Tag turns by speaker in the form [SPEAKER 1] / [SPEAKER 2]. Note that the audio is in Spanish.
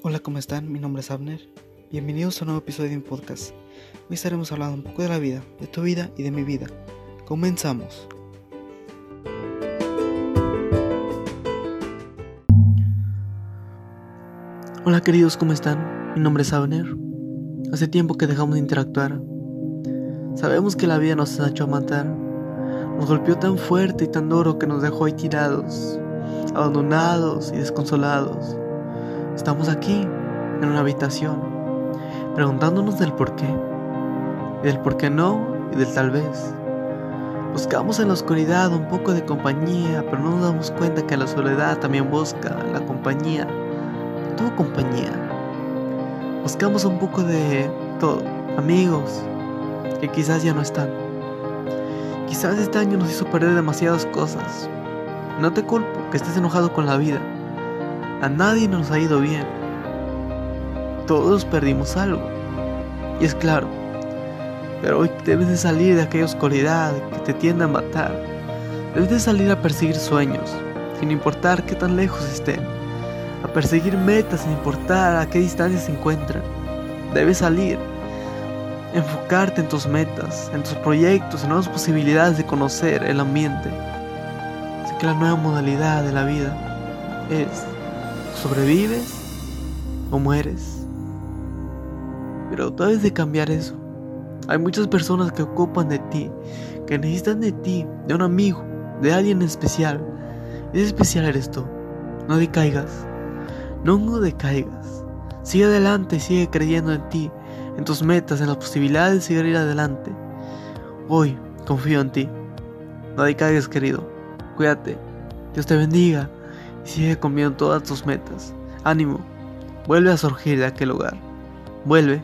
[SPEAKER 1] Hola, ¿cómo están? Mi nombre es Abner. Bienvenidos a un nuevo episodio de mi podcast. Hoy estaremos hablando un poco de la vida, de tu vida y de mi vida. Comenzamos. Hola queridos, ¿cómo están? Mi nombre es Abner. Hace tiempo que dejamos de interactuar. Sabemos que la vida nos ha hecho matar. Nos golpeó tan fuerte y tan duro que nos dejó ahí tirados, abandonados y desconsolados. Estamos aquí, en una habitación, preguntándonos del por qué, del por qué no y del tal vez. Buscamos en la oscuridad un poco de compañía, pero no nos damos cuenta que la soledad también busca la compañía, tu compañía. Buscamos un poco de todo, amigos, que quizás ya no están. Quizás este año nos hizo perder demasiadas cosas. No te culpo que estés enojado con la vida. A nadie nos ha ido bien. Todos perdimos algo. Y es claro. Pero hoy debes de salir de aquella oscuridad que te tiende a matar. Debes de salir a perseguir sueños, sin importar qué tan lejos estén. A perseguir metas sin importar a qué distancia se encuentran. Debes salir enfocarte en tus metas, en tus proyectos, en nuevas posibilidades de conocer el ambiente. Sé que la nueva modalidad de la vida es sobrevives o mueres. Pero debes de cambiar eso. Hay muchas personas que ocupan de ti, que necesitan de ti, de un amigo, de alguien especial. Ese especial eres tú. No decaigas. No decaigas. Sigue adelante sigue creyendo en ti en tus metas, en las posibilidades de seguir adelante. Hoy confío en ti. No caigas, querido. Cuídate. Dios te bendiga sigue cumpliendo todas tus metas. Ánimo. Vuelve a surgir de aquel lugar. Vuelve.